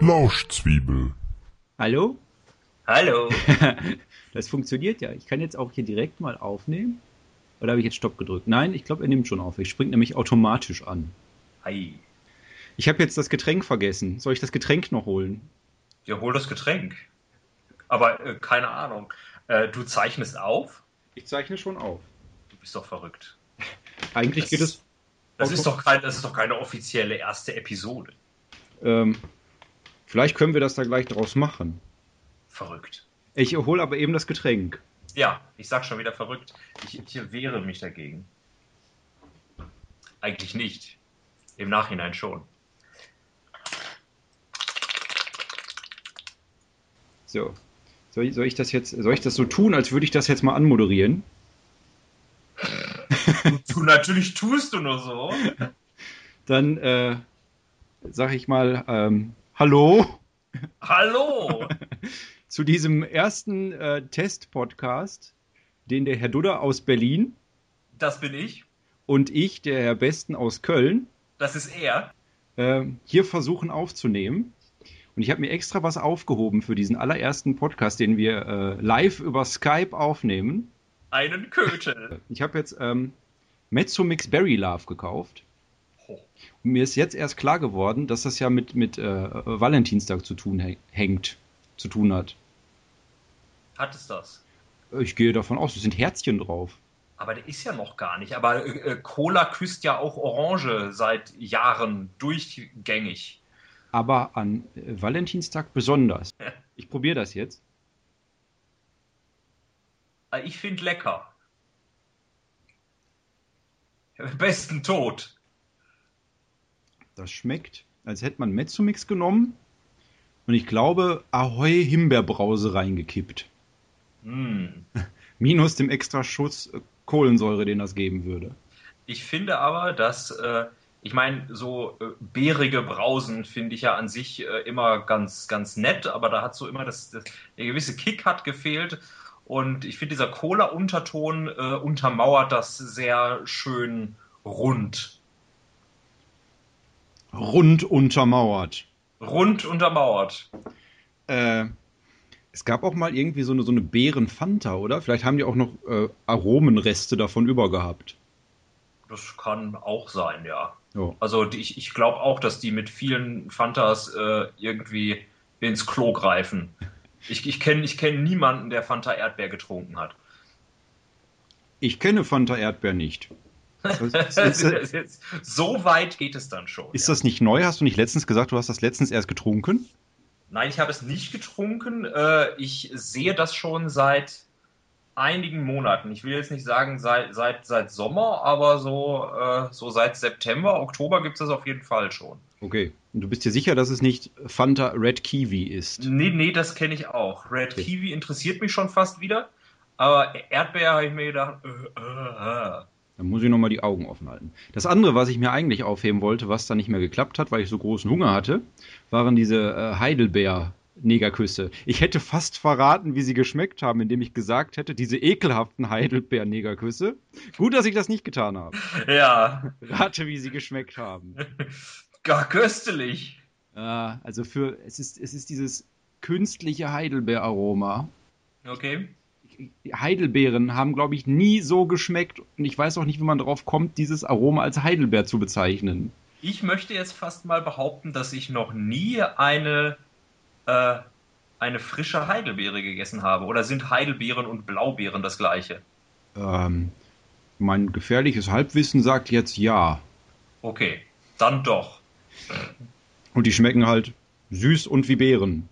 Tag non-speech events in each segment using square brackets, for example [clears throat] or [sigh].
Lauschzwiebel. Hallo? Hallo. [laughs] Das funktioniert ja. Ich kann jetzt auch hier direkt mal aufnehmen. Oder habe ich jetzt Stopp gedrückt? Nein, ich glaube, er nimmt schon auf. Ich springt nämlich automatisch an. Hi. Ich habe jetzt das Getränk vergessen. Soll ich das Getränk noch holen? Ja, hol das Getränk. Aber äh, keine Ahnung. Äh, du zeichnest auf? Ich zeichne schon auf. Du bist doch verrückt. [laughs] Eigentlich Das- geht es. Das ist, doch kein, das ist doch keine offizielle erste Episode. Ähm, vielleicht können wir das da gleich draus machen. Verrückt. Ich hole aber eben das Getränk. Ja, ich sag schon wieder verrückt. Ich, ich wehre mich dagegen. Eigentlich nicht. Im Nachhinein schon. So. Soll ich, soll ich das jetzt, soll ich das so tun, als würde ich das jetzt mal anmoderieren? [laughs] Du natürlich tust du nur so. Dann äh, sag ich mal ähm, Hallo Hallo. [laughs] zu diesem ersten äh, Test-Podcast, den der Herr Dudder aus Berlin Das bin ich. und ich, der Herr Besten aus Köln, Das ist er. äh, hier versuchen aufzunehmen. Und ich habe mir extra was aufgehoben für diesen allerersten Podcast, den wir äh, live über Skype aufnehmen. Einen Kötel. [laughs] Ich habe jetzt ähm, Mezzomix Berry Love gekauft. Oh. Und mir ist jetzt erst klar geworden, dass das ja mit, mit äh, Valentinstag zu tun hä- hängt, zu tun hat. Hat es das? Ich gehe davon aus, es sind Herzchen drauf. Aber der ist ja noch gar nicht. Aber äh, Cola küsst ja auch Orange seit Jahren durchgängig. Aber an äh, Valentinstag besonders. [laughs] Ich probiere das jetzt. Äh, Ich finde lecker. Am besten tot. Das schmeckt, als hätte man Mezzomix genommen und ich glaube Ahoi Himbeerbrause reingekippt. Mm. [laughs] Minus dem extra Schuss äh, Kohlensäure, den das geben würde. Ich finde aber, dass, äh, ich meine, so äh, beerige Brausen finde ich ja an sich äh, immer ganz, ganz nett, aber da hat so immer das, das der gewisse Kick hat gefehlt. Und ich finde, dieser Cola-Unterton äh, untermauert das sehr schön rund. Rund untermauert. Rund untermauert. Äh, es gab auch mal irgendwie so eine, so eine Beeren-Fanta, oder? Vielleicht haben die auch noch äh, Aromenreste davon übergehabt. Das kann auch sein, ja. Ja. Also die, ich, ich glaube auch, dass die mit vielen Fantas äh, irgendwie ins Klo greifen. Ich, ich kenne ich kenn niemanden, der Fanta Erdbeer getrunken hat. Ich kenne Fanta Erdbeer nicht. [laughs] Ist, ist, ist, so weit geht es dann schon. ist ja. das nicht neu? Hast du nicht letztens gesagt, du hast das letztens erst getrunken? Nein, ich habe es nicht getrunken. Äh, ich sehe das schon seit einigen Monaten. Ich will jetzt nicht sagen seit, seit, seit Sommer, aber so, äh, so seit September, Oktober gibt es das auf jeden Fall schon. Okay. Und du bist dir sicher, dass es nicht Fanta Red Kiwi ist? Nee, nee, das kenne ich auch. Red Okay. Kiwi interessiert mich schon fast wieder. Aber Erdbeer habe ich mir gedacht, äh, äh, äh. Dann muss ich nochmal die Augen offen halten. Das andere, was ich mir eigentlich aufheben wollte, was dann nicht mehr geklappt hat, weil ich so großen Hunger hatte, waren diese äh, Heidelbeer-Negerküsse. Ich hätte fast verraten, wie sie geschmeckt haben, indem ich gesagt hätte, diese ekelhaften Heidelbeer-Negerküsse. Gut, dass ich das nicht getan habe. Ja, Rate, wie sie geschmeckt haben. [laughs] gar köstlich. Also für, es ist, es ist dieses künstliche Heidelbeeraroma. Okay. Heidelbeeren haben, glaube ich, nie so geschmeckt und ich weiß auch nicht, wie man darauf kommt, dieses Aroma als Heidelbeer zu bezeichnen. Ich möchte jetzt fast mal behaupten, dass ich noch nie eine, äh, eine frische Heidelbeere gegessen habe. Oder sind Heidelbeeren und Blaubeeren das gleiche? Ähm, mein gefährliches Halbwissen sagt jetzt ja. Okay, dann doch. Und die schmecken halt süß und wie Beeren.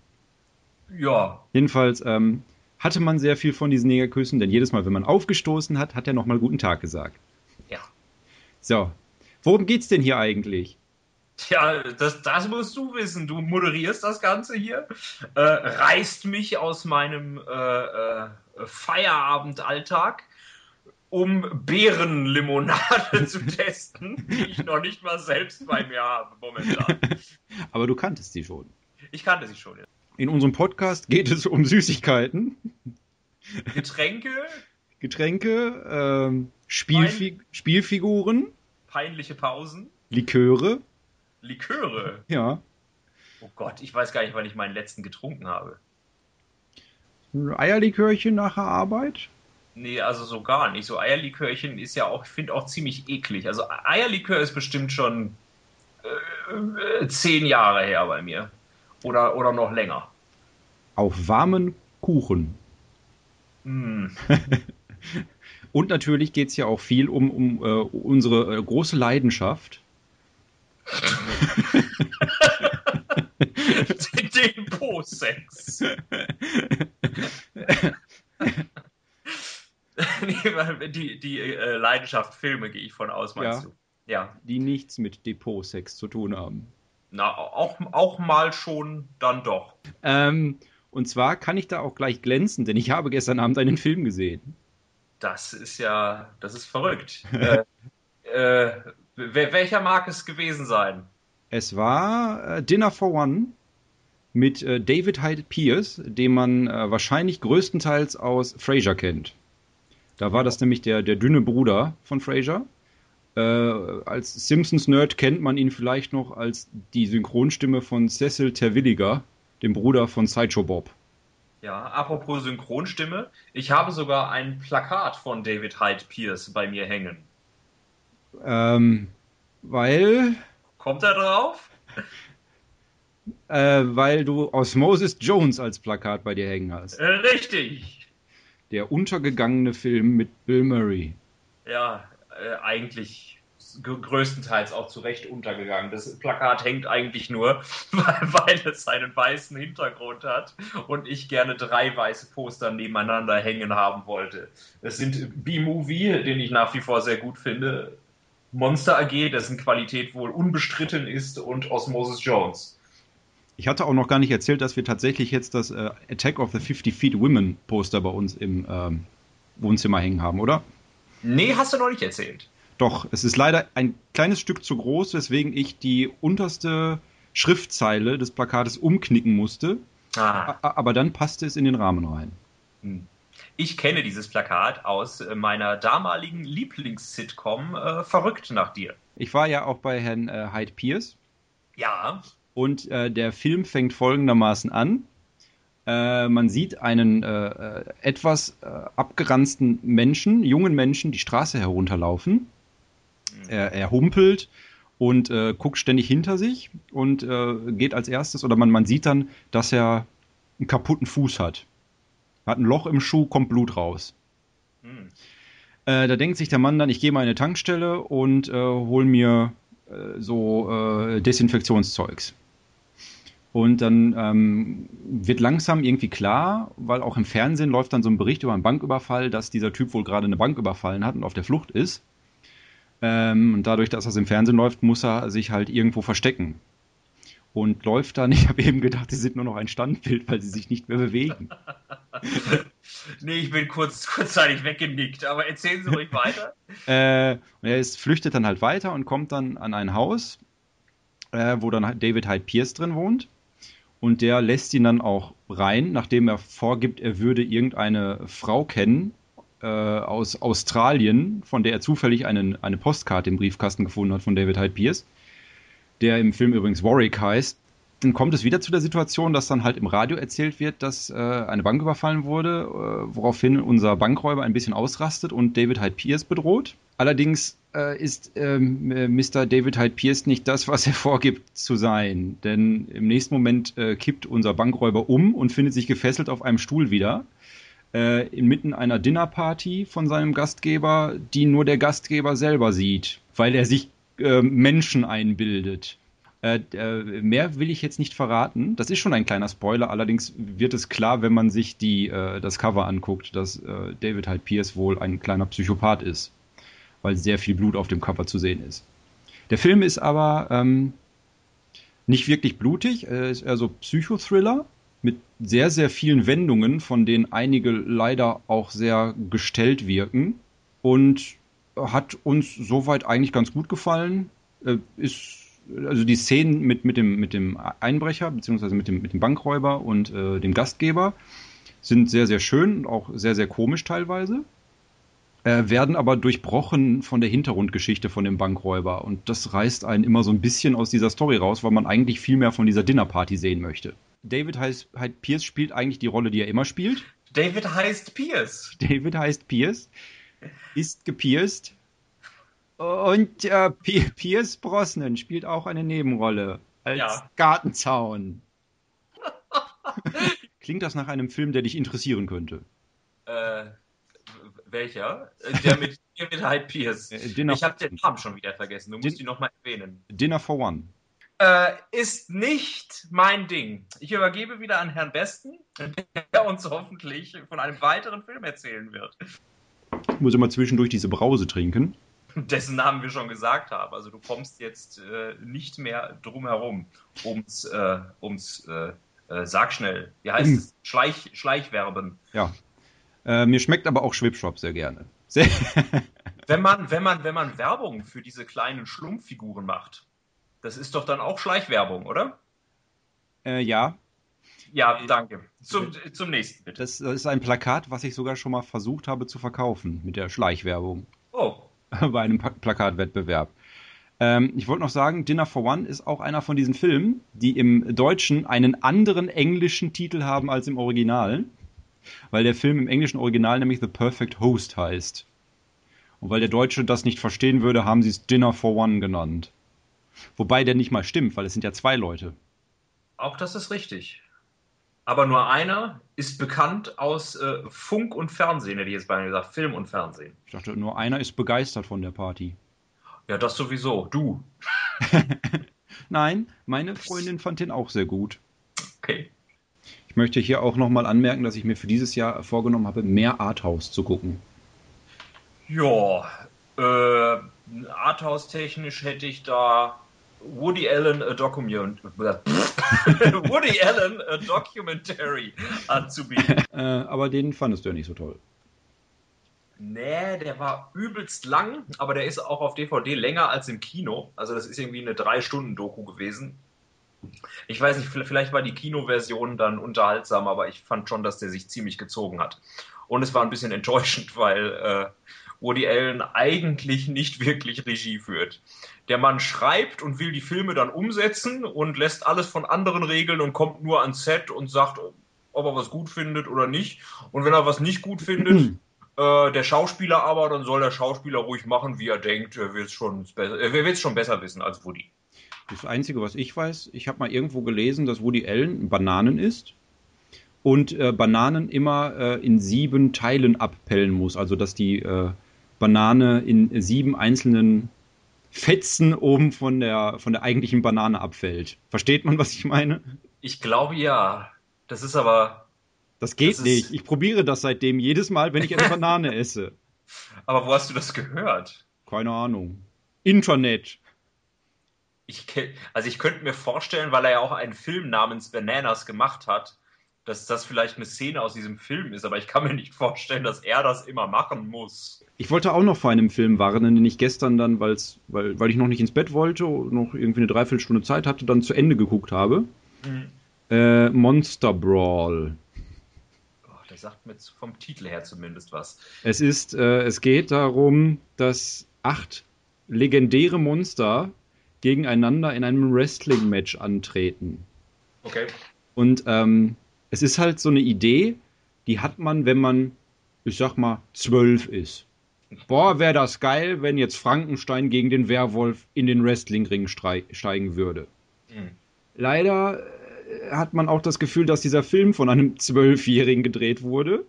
Ja, Jedenfalls ähm, hatte man sehr viel von diesen Negerküssen, denn jedes Mal, wenn man aufgestoßen hat, hat er nochmal guten Tag gesagt. ja. So, worum geht's denn hier eigentlich? Tja, das, das musst du wissen. Du moderierst das Ganze hier, äh, reißt mich aus meinem äh, äh, Feierabendalltag um Beerenlimonade [laughs] zu testen, die ich noch nicht mal selbst bei mir habe momentan. [laughs] Aber du kanntest sie schon. Ich kannte sie schon. Ja. In unserem Podcast geht es um Süßigkeiten, Getränke, Getränke, ähm, Spielfi Spielfiguren, peinliche Pausen, Liköre. Liköre. Ja. Oh Gott, ich weiß gar nicht, wann ich meinen letzten getrunken habe. Ein Eierlikörchen nach der Arbeit. Nee, also so gar nicht. So Eierlikörchen ist ja auch, ich finde auch ziemlich eklig. Also Eierlikör ist bestimmt schon äh, zehn Jahre her bei mir. Oder, oder noch länger. Auf warmen Kuchen. Hm. [laughs] Und natürlich geht es ja auch viel um, um äh, unsere äh, große Leidenschaft. Weil die die äh, Leidenschaft Filme gehe ich von aus, meinst Ja. du? Ja. die nichts mit Depotsex zu tun haben. Na, auch, auch mal schon, dann doch. Ähm, und zwar kann ich da auch gleich glänzen, denn ich habe gestern Abend einen Film gesehen. Das ist ja, das ist verrückt. [laughs] äh, äh, welcher mag es gewesen sein? Es war äh, Dinner for One mit äh, David Hyde Pierce, den man äh, wahrscheinlich größtenteils aus Frasier kennt. Da war das nämlich der, der dünne Bruder von Frasier. Äh, als Simpsons-Nerd kennt man ihn vielleicht noch als die Synchronstimme von Cecil Terwilliger, dem Bruder von Sideshow Bob. Ja, apropos Synchronstimme, ich habe sogar ein Plakat von David Hyde Pierce bei mir hängen. Ähm, weil, Kommt er drauf? äh, weil du Osmosis Jones als Plakat bei dir hängen hast. Äh, richtig. Der untergegangene Film mit Bill Murray. Ja, äh, eigentlich größtenteils auch zu Recht untergegangen. Das Plakat hängt eigentlich nur, [laughs] weil, weil es einen weißen Hintergrund hat und ich gerne drei weiße Poster nebeneinander hängen haben wollte. Es sind B-Movie, den ich nach wie vor sehr gut finde, Monster AG, dessen Qualität wohl unbestritten ist und Osmosis Jones. Ich hatte auch noch gar nicht erzählt, dass wir tatsächlich jetzt das äh, Attack of the 50 Feet Women Poster bei uns im ähm, Wohnzimmer hängen haben, oder? Nee, hast du noch nicht erzählt. Doch, es ist leider ein kleines Stück zu groß, weswegen ich die unterste Schriftzeile des Plakates umknicken musste. Ah. Aber dann passte es in den Rahmen rein. Ich kenne dieses Plakat aus äh, meiner damaligen Lieblings-Sitcom äh, Verrückt nach dir. Ich war ja auch bei Herrn äh, Hyde Pierce Ja, und äh, der Film fängt folgendermaßen an. Äh, man sieht einen äh, etwas abgeranzten Menschen, jungen Menschen, die Straße herunterlaufen. Er, er humpelt und äh, guckt ständig hinter sich und äh, geht als erstes, oder man, man sieht dann, dass er einen kaputten Fuß hat. Hat ein Loch im Schuh, kommt Blut raus. Hm. Äh, da denkt sich der Mann dann, ich gehe mal in eine Tankstelle und äh, hol mir äh, so äh, Desinfektionszeugs. Und dann ähm, wird langsam irgendwie klar, weil auch im Fernsehen läuft dann so ein Bericht über einen Banküberfall, dass dieser Typ wohl gerade eine Bank überfallen hat und auf der Flucht ist. Ähm, und dadurch, dass das im Fernsehen läuft, muss er sich halt irgendwo verstecken. Und läuft dann, [laughs] ich habe eben gedacht, sie sind nur noch ein Standbild, weil sie sich nicht mehr bewegen. [laughs] Nee, ich bin kurz, kurzzeitig weggenickt, aber erzählen Sie ruhig weiter. [laughs] Äh, und er ist, flüchtet dann halt weiter und kommt dann an ein Haus, äh, wo dann David Hyde Pierce drin wohnt. Und der lässt ihn dann auch rein, nachdem er vorgibt, er würde irgendeine Frau kennen äh, aus Australien, von der er zufällig einen, eine Postkarte im Briefkasten gefunden hat von David Hyde Pierce, der im Film übrigens Warwick heißt. Dann kommt es wieder zu der Situation, dass dann halt im Radio erzählt wird, dass äh, eine Bank überfallen wurde, äh, woraufhin unser Bankräuber ein bisschen ausrastet und David Hyde Pierce bedroht. Allerdings äh, ist ähm, äh, Mr. David Hyde Pierce nicht das, was er [laughs] vorgibt zu sein. Denn im nächsten Moment äh, kippt unser Bankräuber um und findet sich gefesselt auf einem Stuhl wieder. Äh, inmitten einer Dinnerparty von seinem Gastgeber, die nur der Gastgeber selber sieht, weil er sich äh, Menschen einbildet. Äh, äh, mehr will ich jetzt nicht verraten. Das ist schon ein kleiner Spoiler, allerdings wird es klar, wenn man sich die, äh, das Cover anguckt, dass äh, David Hyde Pierce wohl ein kleiner Psychopath ist, weil sehr viel Blut auf dem Cover zu sehen ist. Der Film ist aber ähm, nicht wirklich blutig, er ist eher so Psychothriller mit sehr, sehr vielen Wendungen, von denen einige leider auch sehr gestellt wirken. und hat uns soweit eigentlich ganz gut gefallen. Äh, ist also die Szenen mit, mit, dem, mit dem Einbrecher, beziehungsweise mit dem, mit dem Bankräuber und äh, dem Gastgeber sind sehr, sehr schön und auch sehr, sehr komisch teilweise. Äh, werden aber durchbrochen von der Hintergrundgeschichte von dem Bankräuber. Und das reißt einen immer so ein bisschen aus dieser Story raus, weil man eigentlich viel mehr von dieser Dinnerparty sehen möchte. David heißt, halt Pierce spielt eigentlich die Rolle, die er immer spielt. David heißt Pierce. David heißt Pierce, ist gepierst. Und äh, Pierce Brosnan spielt auch eine Nebenrolle als ja. Gartenzaun. [laughs] Klingt das nach einem Film, der dich interessieren könnte? Äh, welcher? Der mit, [laughs] mit Hyde Pierce. Äh, ich habe den Namen schon wieder vergessen. Du musst Din ihn nochmal erwähnen. Dinner for One. Äh, ist nicht mein Ding. Ich übergebe wieder an Herrn Besten, der uns hoffentlich von einem weiteren Film erzählen wird. Ich muss immer zwischendurch diese Brause trinken. Dessen Namen wir schon gesagt haben. Also du kommst jetzt äh, nicht mehr drum herum ums, äh, ums äh, äh, sag schnell, wie heißt hm. es? [clears throat] Schleich, Schleichwerben. Ja. Äh, mir schmeckt aber auch Schwipschwap sehr gerne. Sehr [laughs] wenn, man, wenn, man, wenn man Werbung für diese kleinen Schlumpffiguren macht, das ist doch dann auch Schleichwerbung, oder? Äh, ja. Ja, danke. Zum, zum nächsten, bitte. Das, das ist ein Plakat, was ich sogar schon mal versucht habe zu verkaufen mit der Schleichwerbung. Oh. [laughs] Bei einem Plakatwettbewerb. Ähm, ich wollte noch sagen, Dinner for One ist auch einer von diesen Filmen, die im Deutschen einen anderen englischen Titel haben als im Original. Weil der Film im englischen Original nämlich The Perfect Host heißt. Und weil der Deutsche das nicht verstehen würde, haben sie es Dinner for One genannt. Wobei der nicht mal stimmt, weil es sind ja zwei Leute. Auch das ist richtig. Aber nur einer ist bekannt aus äh, Funk und Fernsehen, hätte ich jetzt beinahe gesagt, Film und Fernsehen. Ich dachte, nur einer ist begeistert von der Party. Ja, das sowieso. Du. [laughs] Nein, meine Freundin fand den auch sehr gut. Okay. Ich möchte hier auch nochmal anmerken, dass ich mir für dieses Jahr vorgenommen habe, mehr Arthouse zu gucken. Ja, äh, Arthouse-technisch hätte ich da Woody Allen a Document [laughs] Woody Allen a Documentary anzubieten. [laughs] Äh, aber den fandest du ja nicht so toll. Nee, der war übelst lang, aber der ist auch auf DVD länger als im Kino. Also das ist irgendwie eine Drei-Stunden-Doku gewesen. Ich weiß nicht, vielleicht war die Kinoversion dann unterhaltsam, aber ich fand schon, dass der sich ziemlich gezogen hat. Und es war ein bisschen [laughs] enttäuschend, weil äh, Woody Allen eigentlich nicht wirklich Regie führt. Der Mann schreibt und will die Filme dann umsetzen und lässt alles von anderen regeln und kommt nur ans Set und sagt, ob er was gut findet oder nicht. Und wenn er was nicht gut findet, Äh, der Schauspieler aber, dann soll der Schauspieler ruhig machen, wie er denkt. Er wird es schon, äh, schon besser wissen als Woody. Das Einzige, was ich weiß, ich habe mal irgendwo gelesen, dass Woody Allen Bananen isst und äh, Bananen immer äh, in sieben Teilen abpellen muss. Also, dass die äh, Banane in sieben einzelnen Fetzen oben von der, von der eigentlichen Banane abfällt. Versteht man, was ich meine? Ich glaube ja. Das ist aber das geht das nicht. Ich probiere das seitdem jedes Mal, wenn ich eine [laughs] Banane esse. Aber wo hast du das gehört? Keine Ahnung. Internet. Ich, also ich könnte mir vorstellen, weil er ja auch einen Film namens Bananas gemacht hat, dass das vielleicht eine Szene aus diesem Film ist, aber ich kann mir nicht vorstellen, dass er das immer machen muss. Ich wollte auch noch vor einem Film warnen, den ich gestern dann, weil, weil ich noch nicht ins Bett wollte und noch irgendwie eine Dreiviertelstunde Zeit hatte, dann zu Ende geguckt habe. Mhm. Äh, Monster Brawl sagt mir vom Titel her zumindest was. Es ist, äh, es geht darum, dass acht legendäre Monster gegeneinander in einem Wrestling-Match antreten. Okay. Und ähm, es ist halt so eine Idee, die hat man, wenn man, ich sag mal, zwölf ist. Boah, wäre das geil, wenn jetzt Frankenstein gegen den Werwolf in den Wrestling-Ring steigen würde. Mhm. Leider hat man auch das Gefühl, dass dieser Film von einem Zwölfjährigen gedreht wurde,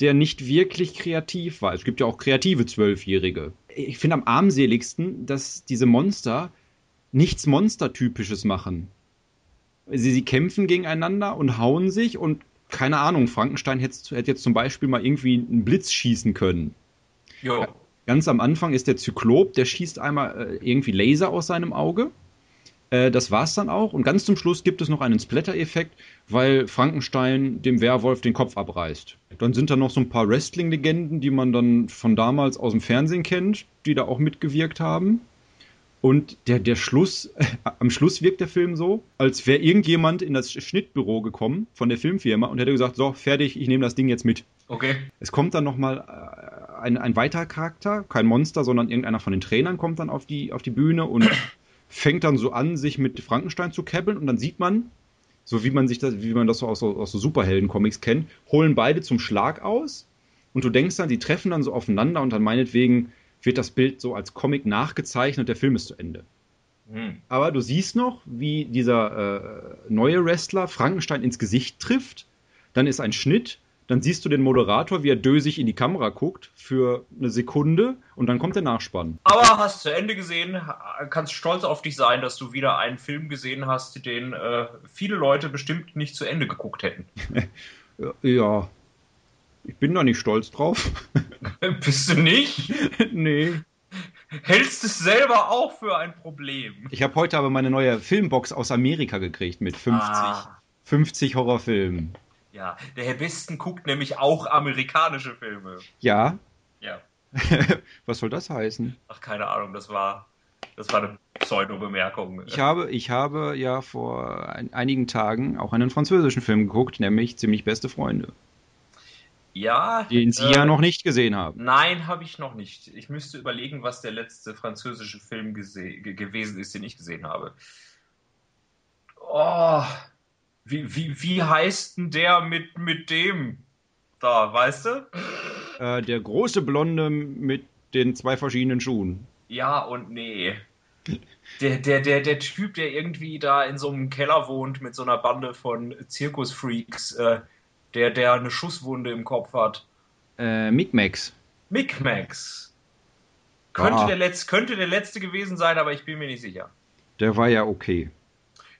der nicht wirklich kreativ war. Es gibt ja auch kreative Zwölfjährige. Ich finde am armseligsten, dass diese Monster nichts Monstertypisches machen. Sie, sie kämpfen gegeneinander und hauen sich und keine Ahnung, Frankenstein hätte, hätte jetzt zum Beispiel mal irgendwie einen Blitz schießen können. Jo. Ganz am Anfang ist der Zyklop, der schießt einmal äh, irgendwie Laser aus seinem Auge Äh, das war's dann auch. Und ganz zum Schluss gibt es noch einen Splatter-Effekt, weil Frankenstein dem Werwolf den Kopf abreißt. Dann sind da noch so ein paar Wrestling-Legenden, die man dann von damals aus dem Fernsehen kennt, die da auch mitgewirkt haben. Und der, der Schluss, äh, [laughs] am Schluss wirkt der Film so, als wäre irgendjemand in das Schnittbüro gekommen von der Filmfirma und hätte gesagt, so, fertig, ich nehme das Ding jetzt mit. Okay. Es kommt dann nochmal äh, ein, ein weiterer Charakter, kein Monster, sondern irgendeiner von den Trainern kommt dann auf die, auf die Bühne und [coughs] fängt dann so an, sich mit Frankenstein zu käppeln und dann sieht man, so wie man sich das, wie man das so aus, aus so Superhelden-Comics kennt, holen beide zum Schlag aus und du denkst dann, die treffen dann so aufeinander und dann meinetwegen wird das Bild so als Comic nachgezeichnet, der Film ist zu Ende. Hm. Aber du siehst noch, wie dieser äh, neue Wrestler Frankenstein ins Gesicht trifft. Dann ist ein Schnitt. Dann siehst du den Moderator, wie er dösig in die Kamera guckt für eine Sekunde und dann kommt der Nachspann. Aber hast zu Ende gesehen, kannst stolz auf dich sein, dass du wieder einen Film gesehen hast, den äh, viele Leute bestimmt nicht zu Ende geguckt hätten. [laughs] Ja, ich bin da nicht stolz drauf. [laughs] Bist du nicht? [laughs] nee. Hältst es selber auch für ein Problem? Ich habe heute aber meine neue Filmbox aus Amerika gekriegt mit 50, Ah. 50 Horrorfilmen. Ja, der Herr Besten guckt nämlich auch amerikanische Filme. Ja, Ja. [laughs] was soll das heißen? Ach, keine Ahnung, das war, das war eine Pseudo-Bemerkung. Ich habe, ich habe ja vor ein, einigen Tagen auch einen französischen Film geguckt, nämlich Ziemlich beste Freunde, ja. den Sie äh, ja noch nicht gesehen haben. Nein, habe ich noch nicht. Ich müsste überlegen, was der letzte französische Film gewesen ist, den ich gesehen habe. Oh, wie, wie, wie heißt denn der mit, mit dem da, weißt du? Äh, der große Blonde mit den zwei verschiedenen Schuhen. Ja und nee. Der, der, der, der Typ, der irgendwie da in so einem Keller wohnt mit so einer Bande von Zirkusfreaks, äh, der, der eine Schusswunde im Kopf hat. Äh, Micmacs. Micmacs. Könnte, Ah. der Letz-, könnte der letzte gewesen sein, aber ich bin mir nicht sicher. Der war ja okay.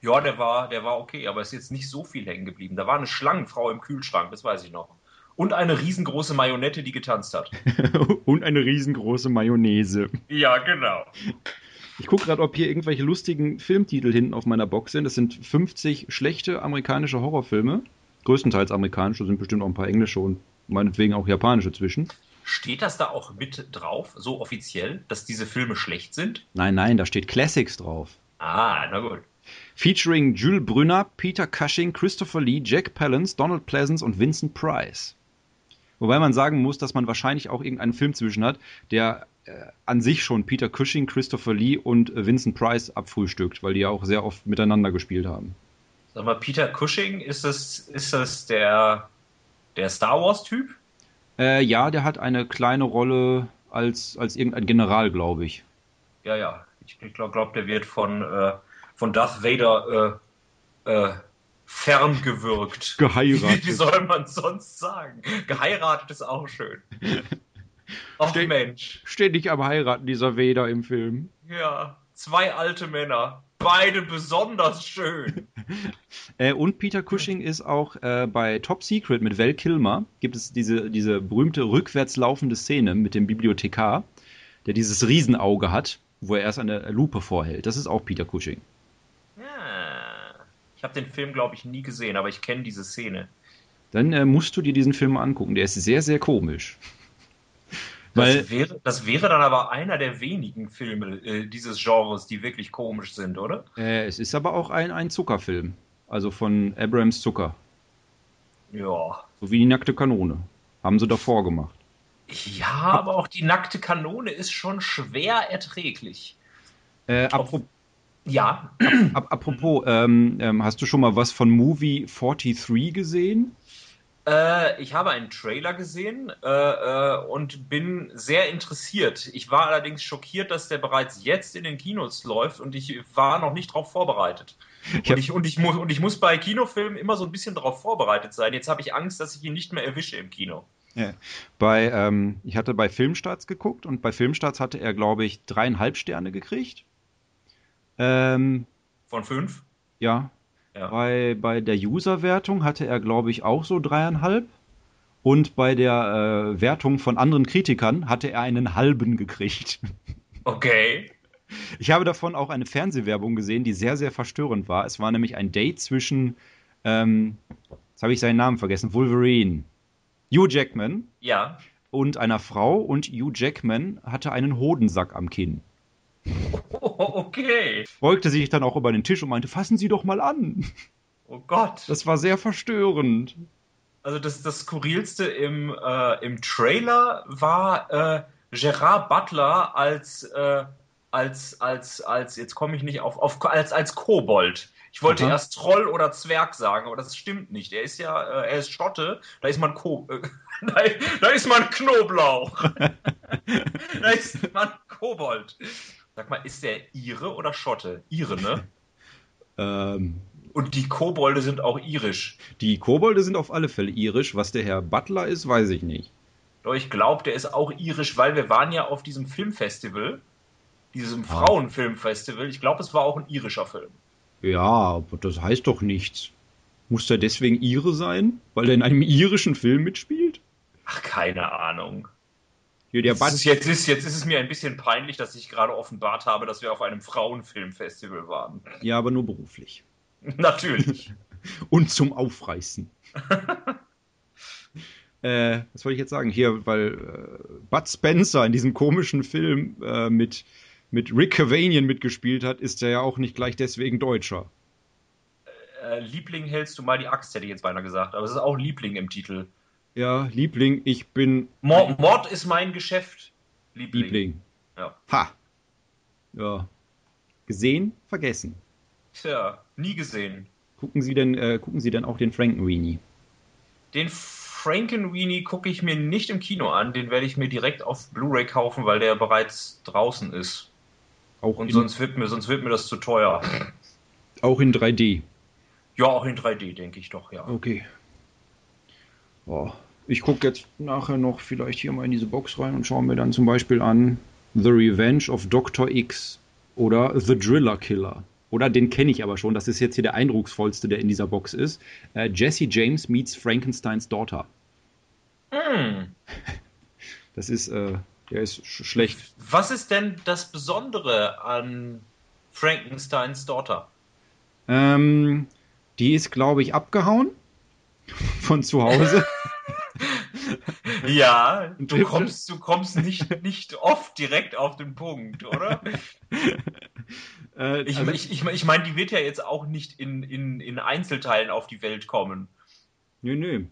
Ja, der war, der war okay, aber ist jetzt nicht so viel hängen geblieben. Da war eine Schlangenfrau im Kühlschrank, das weiß ich noch. Und eine riesengroße Marionette, die getanzt hat. [laughs] Und eine riesengroße Mayonnaise. Ja, genau. Ich gucke gerade, ob hier irgendwelche lustigen Filmtitel hinten auf meiner Box sind. Das sind 50 schlechte amerikanische Horrorfilme. Größtenteils amerikanische, sind bestimmt auch ein paar englische und meinetwegen auch japanische zwischen. Steht das da auch mit drauf, so offiziell, dass diese Filme schlecht sind? Nein, nein, da steht Classics drauf. Ah, na gut. Featuring Jules Brünner, Peter Cushing, Christopher Lee, Jack Palance, Donald Pleasance und Vincent Price. Wobei man sagen muss, dass man wahrscheinlich auch irgendeinen Film zwischen hat, der äh, an sich schon Peter Cushing, Christopher Lee und äh, Vincent Price abfrühstückt, weil die ja auch sehr oft miteinander gespielt haben. Sag mal, Peter Cushing, ist das, ist das der, der Star Wars-Typ? Äh, ja, der hat eine kleine Rolle als, als irgendein General, glaube ich. Ja, ja. Ich, ich glaube, glaub, der wird von, äh, von Darth Vader äh, äh, ferngewirkt. [laughs] Geheiratet. Wie, wie soll man sonst sagen? Geheiratet ist auch schön. [laughs] Ach Ste- Mensch. Ständig am Heiraten, dieser Vader im Film. Ja, zwei alte Männer. Beide besonders schön. [laughs] Äh, und Peter Cushing ist auch äh, bei Top Secret mit Val Kilmer. Gibt es diese, diese berühmte rückwärts laufende Szene mit dem Bibliothekar, der dieses Riesenauge hat, wo er erst eine Lupe vorhält. Das ist auch Peter Cushing. Ja. Ich habe den Film, glaube ich, nie gesehen, aber ich kenne diese Szene. Dann äh, musst du dir diesen Film mal angucken. Der ist sehr, sehr komisch. Weil, Das wäre, das wäre dann aber einer der wenigen Filme äh, dieses Genres, die wirklich komisch sind, oder? äh, es ist aber auch ein, ein Zuckerfilm. Also von Abrams Zucker. Ja. So wie die nackte Kanone. Haben sie davor gemacht. Ja, aber auch die nackte Kanone ist schon schwer erträglich. Äh, apropos, Ja, ap apropos ähm, ähm, hast du schon mal was von Movie 43 gesehen? Äh, ich habe einen Trailer gesehen äh, äh, und bin sehr interessiert. Ich war allerdings schockiert, dass der bereits jetzt in den Kinos läuft und ich war noch nicht darauf vorbereitet. Ich Und ich, und, ich muss, und ich muss bei Kinofilmen immer so ein bisschen darauf vorbereitet sein. Jetzt habe ich Angst, dass ich ihn nicht mehr erwische im Kino. Bei, ähm, ich hatte bei Filmstarts geguckt und bei Filmstarts hatte er, glaube ich, dreieinhalb Sterne gekriegt. Ähm, Von fünf? ja. Ja. Bei, bei der User-Wertung hatte er, glaube ich, auch so dreieinhalb. Und bei der äh, Wertung von anderen Kritikern hatte er einen halben gekriegt. [laughs] Okay. Ich habe davon auch eine Fernsehwerbung gesehen, die sehr, sehr verstörend war. Es war nämlich ein Date zwischen, ähm, jetzt habe ich seinen Namen vergessen, Wolverine, Hugh Jackman Ja. und einer Frau und Hugh Jackman hatte einen Hodensack am Kinn. Oh, [laughs] okay. Beugte sich dann auch über den Tisch und meinte, fassen Sie doch mal an. Oh Gott. Das war sehr verstörend. Also das, das Skurrilste im, äh, im Trailer war äh, Gerard Butler als, äh, als, als, als, jetzt komme ich nicht auf, auf als, als Kobold. Ich wollte Aha. erst Troll oder Zwerg sagen, aber das stimmt nicht. Er ist ja, äh, er ist Schotte, da ist man Ko äh, [laughs] da, da ist man Knoblauch. [laughs] da ist man Kobold. Sag mal, ist der Ire oder Schotte? Ire, ne? [laughs] Ähm, Und die Kobolde sind auch irisch. die Kobolde sind auf alle Fälle irisch. Was der Herr Butler ist, weiß ich nicht. Doch ich glaube, der ist auch irisch, weil wir waren ja auf diesem Filmfestival, diesem Ah. Frauenfilmfestival. Ich glaube, es war auch ein irischer Film. Ja, aber das heißt doch nichts. Muss der deswegen Ire sein? Weil er in einem irischen Film mitspielt? Ach, keine Ahnung. Hier, der Jetzt ist, jetzt, ist, jetzt ist es mir ein bisschen peinlich, dass ich gerade offenbart habe, dass wir auf einem Frauenfilmfestival waren. Ja, aber nur beruflich. [laughs] Natürlich. [laughs] Und zum Aufreißen. [laughs] äh, was wollte ich jetzt sagen? Hier, weil äh, Bud Spencer in diesem komischen Film äh, mit, mit Rick Cavanian mitgespielt hat, ist er ja auch nicht gleich deswegen Deutscher. äh, Liebling hältst du mal die Axt, hätte ich jetzt beinahe gesagt. Aber es ist auch Liebling im Titel. Ja, Liebling, ich bin Mord, Mord ist mein Geschäft. Liebling. Liebling. Ja. Ha! Ja. Gesehen, vergessen. Tja, nie gesehen. Gucken Sie denn, äh, gucken Sie denn auch den Frankenweenie? Den Frankenweenie gucke ich mir nicht im Kino an. Den werde ich mir direkt auf Blu-ray kaufen, weil der bereits draußen ist. Auch, Und sonst wird mir, sonst wird mir das zu teuer. auch in 3D. Ja, auch in 3D, denke ich doch, ja. Okay. Oh, ich gucke jetzt nachher noch vielleicht hier mal in diese Box rein und schaue mir dann zum Beispiel an The Revenge of Dr. X oder The Driller Killer. Oder den kenne ich aber schon. Das ist jetzt hier der eindrucksvollste, der in dieser Box ist. Äh, Jesse James meets Frankensteins Daughter. Hm. [laughs] Das ist, äh, der ist sch schlecht. Was ist denn das Besondere an Frankensteins Daughter? Ähm, die ist, glaube ich, abgehauen [laughs] von zu Hause. [laughs] [laughs] Ja, du kommst, du kommst nicht, nicht oft direkt auf den Punkt, oder? [laughs] äh, Ich, also- ich, ich, ich meine, die wird ja jetzt auch nicht in, in, in Einzelteilen auf die Welt kommen. Nö, nö.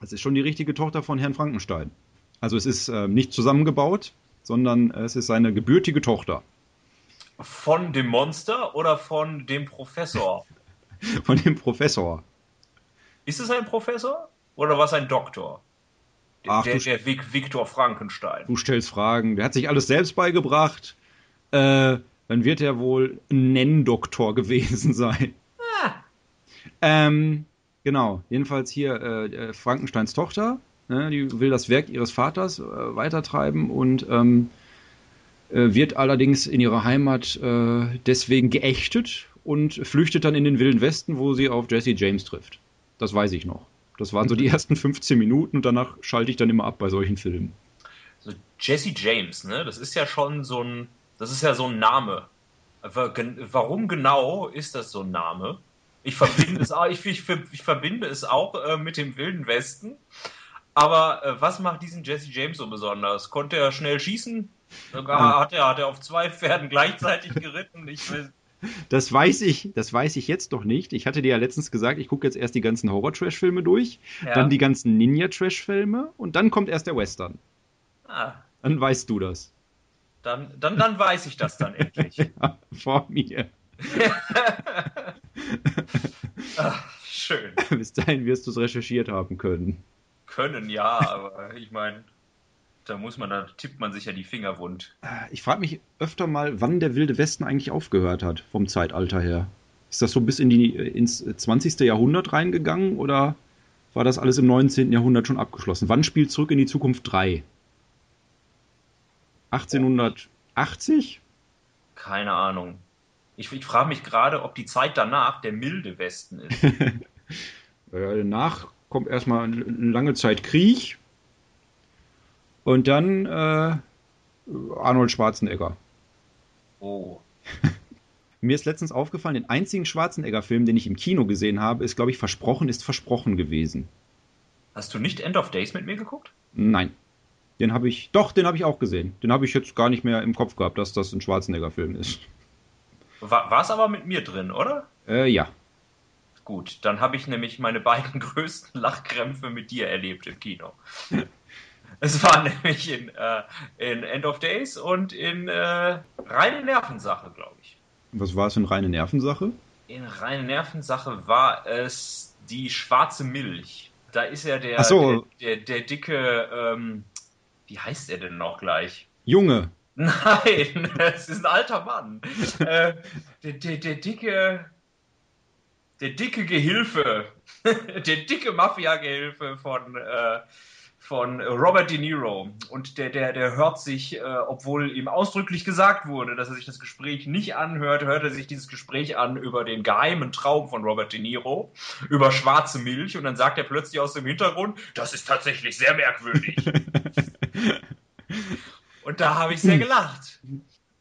Das ist schon die richtige Tochter von Herrn Frankenstein. Also es ist äh, nicht zusammengebaut, sondern es ist seine gebürtige Tochter Von dem Monster oder von dem Professor? [laughs] von dem Professor. Ist es ein Professor oder was ein Doktor? Der, Ach, der, du- der Vic, Viktor Frankenstein. Du stellst Fragen. Der hat sich alles selbst beigebracht. Äh, dann wird er wohl ein Nenndoktor gewesen [laughs] sein. Ah. Ähm, genau. Jedenfalls hier äh, äh, Frankensteins Tochter. Ne, die will das Werk ihres Vaters äh, weitertreiben und ähm, äh, wird allerdings in ihrer Heimat äh, deswegen geächtet und flüchtet dann in den Wilden Westen, wo sie auf Jesse James trifft. Das weiß ich noch. Das waren so die ersten 15 Minuten und danach schalte ich dann immer ab bei solchen Filmen. So Jesse James, ne? Das ist ja schon so ein, das ist ja so ein Name. Warum genau ist das so ein Name? Ich verbinde es auch, [laughs] ich, ich, ich verbinde es auch äh, mit dem Wilden Westen. Aber äh, was macht diesen Jesse James so besonders? Konnte er schnell schießen? Sogar hat er, hat er auf zwei Pferden gleichzeitig geritten? Ich will, Das weiß ich, das weiß ich jetzt doch nicht. Ich hatte dir ja letztens gesagt, ich gucke jetzt erst die ganzen Horror-Trash-Filme durch, Ja. dann die ganzen Ninja-Trash-Filme und dann kommt erst der Western. ah, Dann weißt du das. dann, dann, dann weiß ich das dann endlich. [laughs] Ja, vor mir. [laughs] Ach, schön. Bis dahin wirst du es recherchiert haben können. Können ja, aber ich meine, da muss man, da tippt man sich ja die Finger wund. Ich frage mich öfter mal, wann der Wilde Westen eigentlich aufgehört hat, vom Zeitalter her. Ist das so bis in die, ins 20. Jahrhundert reingegangen oder war das alles im 19. Jahrhundert schon abgeschlossen? Wann spielt Zurück in die Zukunft 3? 1880? Keine Ahnung. Ich, ich frage mich gerade, ob die Zeit danach der milde Westen ist. [laughs] Äh, danach kommt erstmal eine lange Zeit Krieg und dann äh, Arnold Schwarzenegger. Oh. [laughs] Mir ist letztens aufgefallen, den einzigen Schwarzenegger-Film, den ich im Kino gesehen habe, ist, glaube ich, Versprochen ist versprochen gewesen. Hast du nicht End of Days mit mir geguckt? Nein. Den habe ich, doch, den habe ich auch gesehen. Den habe ich jetzt gar nicht mehr im Kopf gehabt, dass das ein Schwarzenegger-Film ist. War es aber mit mir drin, oder? Äh, ja. Gut, dann habe ich nämlich meine beiden [laughs] größten Lachkrämpfe mit dir erlebt im Kino. [laughs] es war [laughs] nämlich in, äh, in End of Days und in äh, reine Nervensache, glaube ich. Was war es in reine Nervensache? In reine Nervensache war es die schwarze Milch. Da ist ja der, so. der, der, der dicke, ähm, wie heißt er denn noch gleich? Junge. [laughs] Nein, es ist ein alter Mann. [laughs] äh, der, der, der dicke, der dicke Gehilfe, der dicke Mafia-Gehilfe von, äh, von Robert De Niro. Und der, der, der hört sich, äh, obwohl ihm ausdrücklich gesagt wurde, dass er sich das Gespräch nicht anhört, hört er sich dieses Gespräch an über den geheimen Traum von Robert De Niro, über schwarze Milch. Und dann sagt er plötzlich aus dem Hintergrund, das ist tatsächlich sehr merkwürdig. [laughs] Und da habe ich sehr gelacht.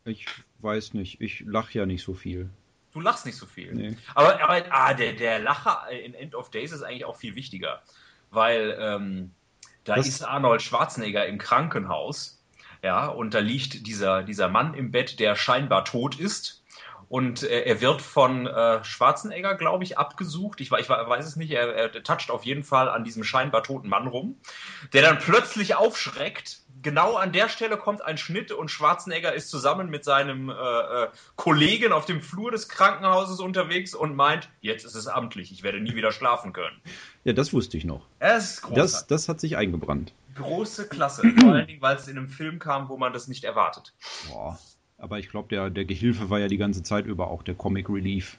Ich weiß nicht, ich lache ja nicht so viel. Du lachst nicht so viel. Nee. Aber, aber ah, der, der Lacher in End of Days ist eigentlich auch viel wichtiger. Weil ähm, da Das- ist Arnold Schwarzenegger im Krankenhaus. Ja, und da liegt dieser, dieser Mann im Bett, der scheinbar tot ist. Und äh, er wird von äh, Schwarzenegger, glaube ich, abgesucht. Ich, ich we- weiß es nicht. Er, er toucht auf jeden Fall an diesem scheinbar toten Mann rum, der dann plötzlich aufschreckt. Genau an der Stelle kommt ein Schnitt und Schwarzenegger ist zusammen mit seinem äh, äh, Kollegen auf dem Flur des Krankenhauses unterwegs und meint, jetzt ist es amtlich, ich werde nie wieder schlafen können. Ja, das wusste ich noch. Großartig. Das, das hat sich eingebrannt. Große Klasse. Vor allen Dingen, weil es in einem Film kam, wo man das nicht erwartet. Boah. Aber ich glaube, der, der Gehilfe war ja die ganze Zeit über auch der Comic Relief.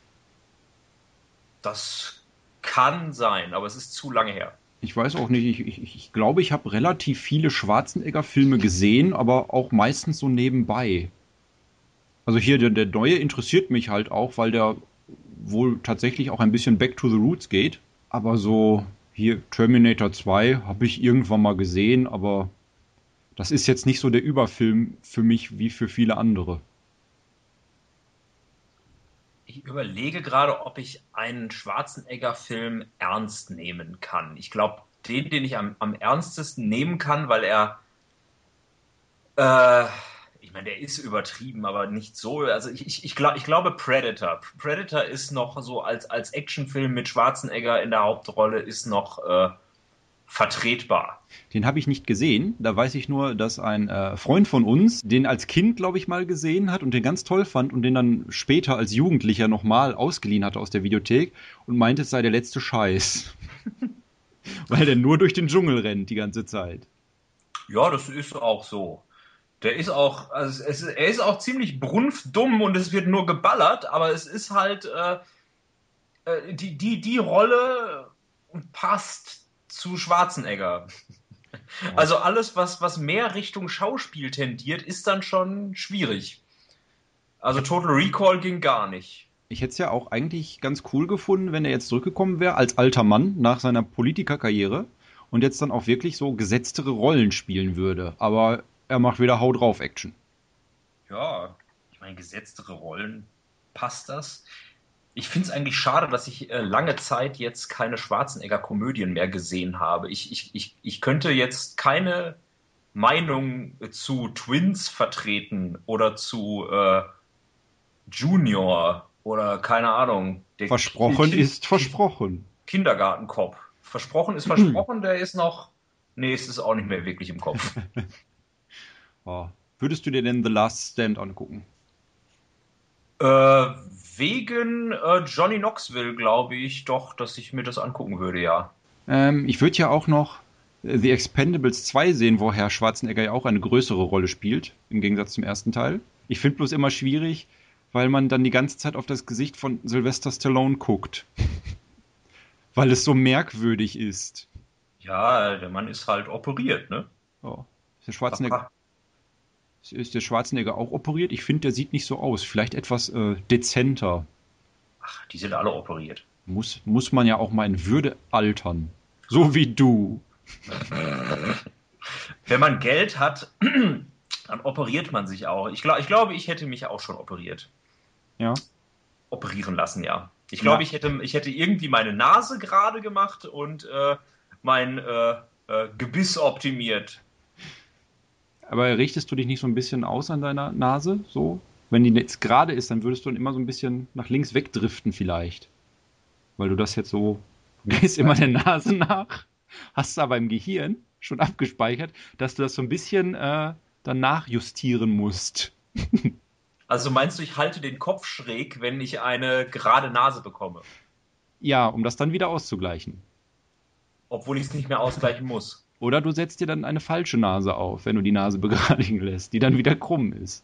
Das kann sein, aber es ist zu lange her. Ich weiß auch nicht, ich, ich, ich glaube, ich habe relativ viele Schwarzenegger-Filme gesehen, aber auch meistens so nebenbei. Also hier, der, der neue interessiert mich halt auch, weil der wohl tatsächlich auch ein bisschen back to the roots geht. Aber so hier Terminator 2 habe ich irgendwann mal gesehen, aber das ist jetzt nicht so der Überfilm für mich wie für viele andere. Ich überlege gerade, ob ich einen Schwarzenegger-Film ernst nehmen kann. Ich glaube, den, den ich am, am ernstesten nehmen kann, weil er. Äh, ich meine, der ist übertrieben, aber nicht so. Also ich, ich, ich, glaub, ich glaube Predator. Predator ist noch so als, als Actionfilm mit Schwarzenegger in der Hauptrolle ist noch äh, vertretbar. Den habe ich nicht gesehen. Da weiß ich nur, dass ein äh, Freund von uns den als Kind, glaube ich, mal gesehen hat und den ganz toll fand und den dann später als Jugendlicher nochmal ausgeliehen hatte aus der Videothek und meinte, es sei der letzte Scheiß. [laughs] Weil der nur durch den Dschungel rennt die ganze Zeit. Ja, das ist auch so. Der ist auch, also es, er ist auch ziemlich brunftdumm und es wird nur geballert, aber es ist halt äh, äh, die, die, die Rolle passt zu Schwarzenegger. Also alles, was, was mehr Richtung Schauspiel tendiert, ist dann schon schwierig. Also Total Recall ging gar nicht. Ich hätte es ja auch eigentlich ganz cool gefunden, wenn er jetzt zurückgekommen wäre als alter Mann nach seiner Politikerkarriere und jetzt dann auch wirklich so gesetztere Rollen spielen würde. Aber er macht wieder Hau drauf Action. Ja, ich meine, gesetztere Rollen, passt das? Ich finde es eigentlich schade, dass ich äh, lange Zeit jetzt keine Schwarzenegger-Komödien mehr gesehen habe. Ich, ich, ich, ich könnte jetzt keine Meinung zu Twins vertreten oder zu äh, Junior oder keine Ahnung. Versprochen Kind- ist versprochen. Kindergartenkopf. Versprochen ist [clears throat] versprochen, der ist noch. Nee, es ist auch nicht mehr wirklich im Kopf. Ja. [laughs] Würdest du dir denn The Last Stand angucken? Äh, wegen äh, Johnny Knoxville glaube ich doch, dass ich mir das angucken würde, ja. Ähm, ich würde ja auch noch äh, The Expendables 2 sehen, wo Herr Schwarzenegger ja auch eine größere Rolle spielt, im Gegensatz zum ersten Teil. Ich finde bloß immer schwierig, weil man dann die ganze Zeit auf das Gesicht von Sylvester Stallone guckt. [laughs] weil es so merkwürdig ist. Ja, der Mann ist halt operiert, ne? Ist der Schwarzenegger, ist der Schwarzenegger auch operiert? Ich finde, der sieht nicht so aus. Vielleicht etwas äh, dezenter. Ach, die sind alle operiert. Muss, muss man ja auch mal in Würde altern. So wie du. [laughs] Wenn man Geld hat, [clears throat] dann operiert man sich auch. Ich, glaub, ich glaube, ich hätte mich auch schon operiert. Ja. Operieren lassen, ja. Ich glaube, Ja. ich, hätte, ich hätte irgendwie meine Nase gerade gemacht und äh, mein äh, äh, Gebiss optimiert. Aber richtest du dich nicht so ein bisschen aus an deiner Nase? So? Wenn die jetzt gerade ist, dann würdest du dann immer so ein bisschen nach links wegdriften vielleicht. Weil du das jetzt so, du gehst immer der Nase nach, hast aber im Gehirn schon abgespeichert, dass du das so ein bisschen äh, danach justieren musst. [laughs] Also meinst du, ich halte den Kopf schräg, wenn ich eine gerade Nase bekomme? Ja, um das dann wieder auszugleichen. Obwohl ich es nicht mehr ausgleichen muss. Oder du setzt dir dann eine falsche Nase auf, wenn du die Nase [laughs] begradigen lässt, die dann wieder krumm ist.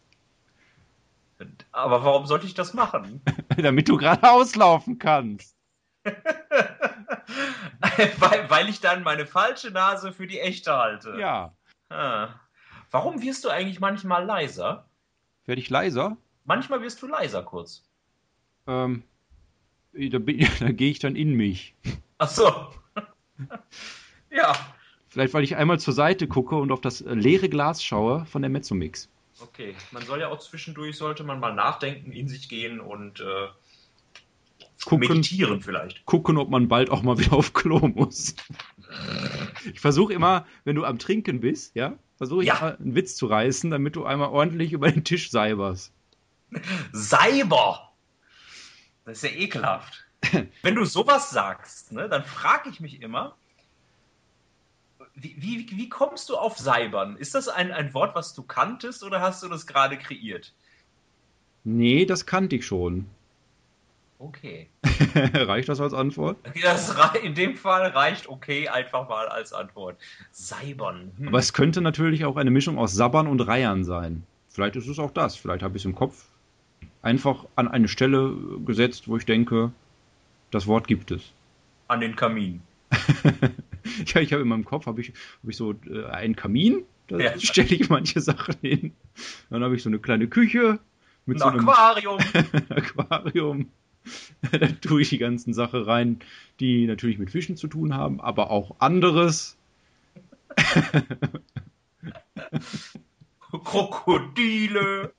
Aber warum sollte ich das machen? [laughs] Damit du gerade auslaufen kannst. [laughs] weil, weil ich dann meine falsche Nase für die echte halte. Ja. Ah. Warum wirst du eigentlich manchmal leiser? Werde ich leiser? Manchmal wirst du leiser kurz. Ähm, da, da gehe ich dann in mich. Ach so. ja. Vielleicht, weil ich einmal zur Seite gucke und auf das äh, leere Glas schaue von der Mezzomix. Okay. Man soll ja auch zwischendurch, sollte man mal nachdenken, in sich gehen und äh, Gucken, meditieren vielleicht. gucken, ob man bald auch mal wieder auf Klo muss. Ich versuche immer, wenn du am Trinken bist, ja, versuche ich Ja. immer einen Witz zu reißen, damit du einmal ordentlich über den Tisch seiberst. Seiber! Das ist ja ekelhaft. Wenn du sowas sagst, ne, dann frage ich mich immer, wie, wie, wie kommst du auf Seibern? Ist das ein, ein Wort, was du kanntest oder hast du das gerade kreiert? Nee, das kannte ich schon. Okay. [laughs] Reicht das als Antwort? Das in dem Fall reicht okay einfach mal als Antwort. Seibern. Hm. Aber es könnte natürlich auch eine Mischung aus Sabbern und Reihern sein. Vielleicht ist es auch das. Vielleicht habe ich es im Kopf einfach an eine Stelle gesetzt, wo ich denke, das Wort gibt es. An den Kamin. [laughs] [laughs] ja, ich habe in meinem Kopf habe ich, hab ich so äh, einen Kamin, da Ja. [laughs] stelle ich manche Sachen hin. Dann habe ich so eine kleine Küche mit Ein so einem [laughs] Aquarium. Aquarium. da tue ich die ganzen Sachen rein, die natürlich mit Fischen zu tun haben, aber auch anderes. Krokodile.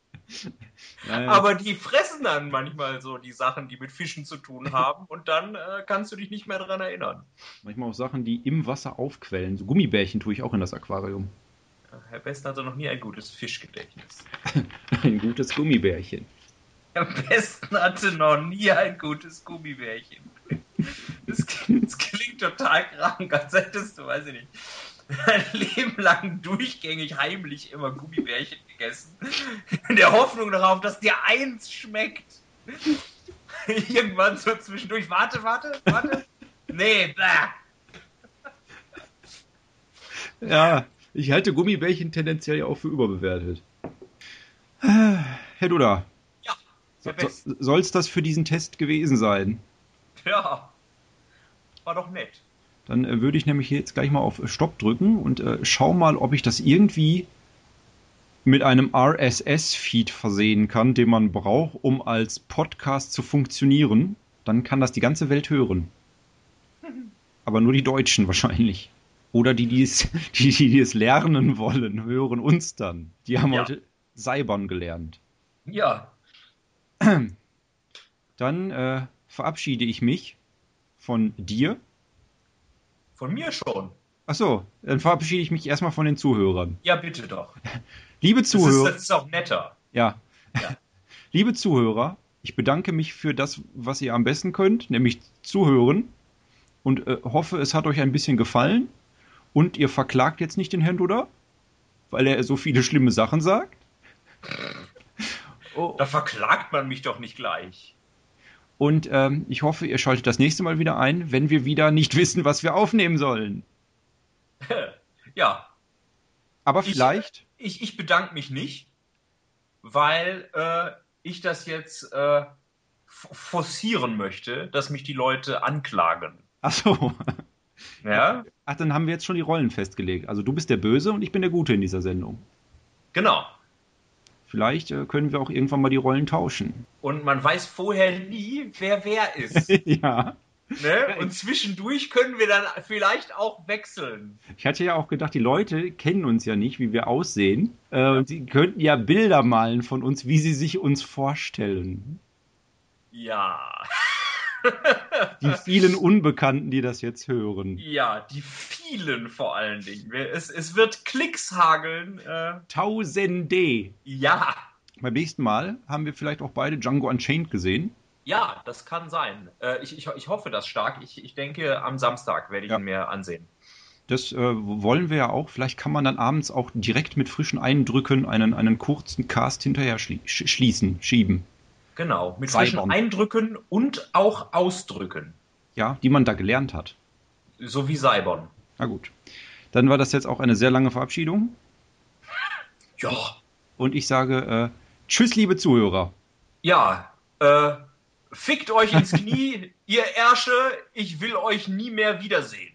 Naja, Aber die fressen dann manchmal so die Sachen, die mit Fischen zu tun [laughs] haben und dann äh, kannst du dich nicht mehr daran erinnern. manchmal auch Sachen, die im Wasser aufquellen. So Gummibärchen tue ich auch in das Aquarium. Herr Besten hatte noch nie ein gutes Fischgedächtnis. [laughs] Ein gutes Gummibärchen. Herr Besten hatte noch nie ein gutes Gummibärchen. Das, klingt- [laughs] das klingt total krank, als hättest du, weiß ich nicht, ein Leben lang durchgängig heimlich immer Gummibärchen gegessen. [laughs] In der Hoffnung darauf, dass dir eins schmeckt. [laughs] Irgendwann so zwischendurch, warte, warte, warte. Nee, blah. Ja, ich halte Gummibärchen tendenziell ja auch für überbewertet. Herr Duda, Ja, so, soll es das für diesen Test gewesen sein? Ja, war doch nett. Dann äh, würde ich nämlich jetzt gleich mal auf Stopp drücken und äh, schau mal, ob ich das irgendwie mit einem RSS-Feed versehen kann, den man braucht, um als Podcast zu funktionieren. Dann kann das die ganze Welt hören. [laughs] Aber nur die Deutschen wahrscheinlich. Oder die, die es, [laughs] die, die es lernen wollen, hören uns dann. Die haben Ja. heute Seibern gelernt. Ja, [clears throat] Dann äh, verabschiede ich mich von dir. von mir schon. Achso, dann verabschiede ich mich erstmal von den Zuhörern. Ja, bitte doch. [laughs] Liebe Das ist, Zuhörer, das ist auch netter. ja. Ja. [laughs] Liebe Zuhörer, ich bedanke mich für das, was ihr am besten könnt, nämlich zuhören und äh, hoffe, es hat euch ein bisschen gefallen und ihr verklagt jetzt nicht den Herrn Duda, weil er so viele schlimme Sachen sagt. Oh, [laughs] Da verklagt man mich doch nicht gleich. und ähm, ich hoffe, ihr schaltet das nächste Mal wieder ein, wenn wir wieder nicht [laughs] wissen, was wir aufnehmen sollen. ja, Aber Ich- vielleicht, ich, ich bedanke mich nicht, weil äh, ich das jetzt äh, forcieren möchte, dass mich die Leute anklagen. achso, Ja, ach, dann haben wir jetzt schon die Rollen festgelegt. Also du bist der Böse und ich bin der Gute in dieser Sendung. genau. Vielleicht äh, können wir auch irgendwann mal die Rollen tauschen. Und man weiß vorher nie, wer wer ist. [laughs] ja. Ne? Und zwischendurch können wir dann vielleicht auch wechseln. Ich hatte ja auch gedacht, die Leute kennen uns ja nicht, wie wir aussehen. Äh, sie könnten ja Bilder malen von uns, wie sie sich uns vorstellen. Ja. Die vielen Unbekannten, die das jetzt hören. Ja, die vielen vor allen Dingen. Es, es wird Klicks hageln. Äh, Tausende. ja. Beim nächsten Mal haben wir vielleicht auch beide Django Unchained gesehen. Ja, das kann sein. Äh, ich, ich, ich hoffe das stark. Ich, ich denke, am Samstag werde ich Ja. ihn mir ansehen. Das äh, wollen wir ja auch. Vielleicht kann man dann abends auch direkt mit frischen Eindrücken einen, einen kurzen Cast hinterher schlie sch schließen, schieben. Genau. Mit Zwei frischen Bomben. Eindrücken und auch Ausdrücken. Ja, die man da gelernt hat. So wie Saibon. Na gut. Dann war das jetzt auch eine sehr lange Verabschiedung. Ja. Und ich sage äh, Tschüss, liebe Zuhörer. Ja. Äh, fickt euch ins Knie, ihr Ärsche. Ich will euch nie mehr wiedersehen.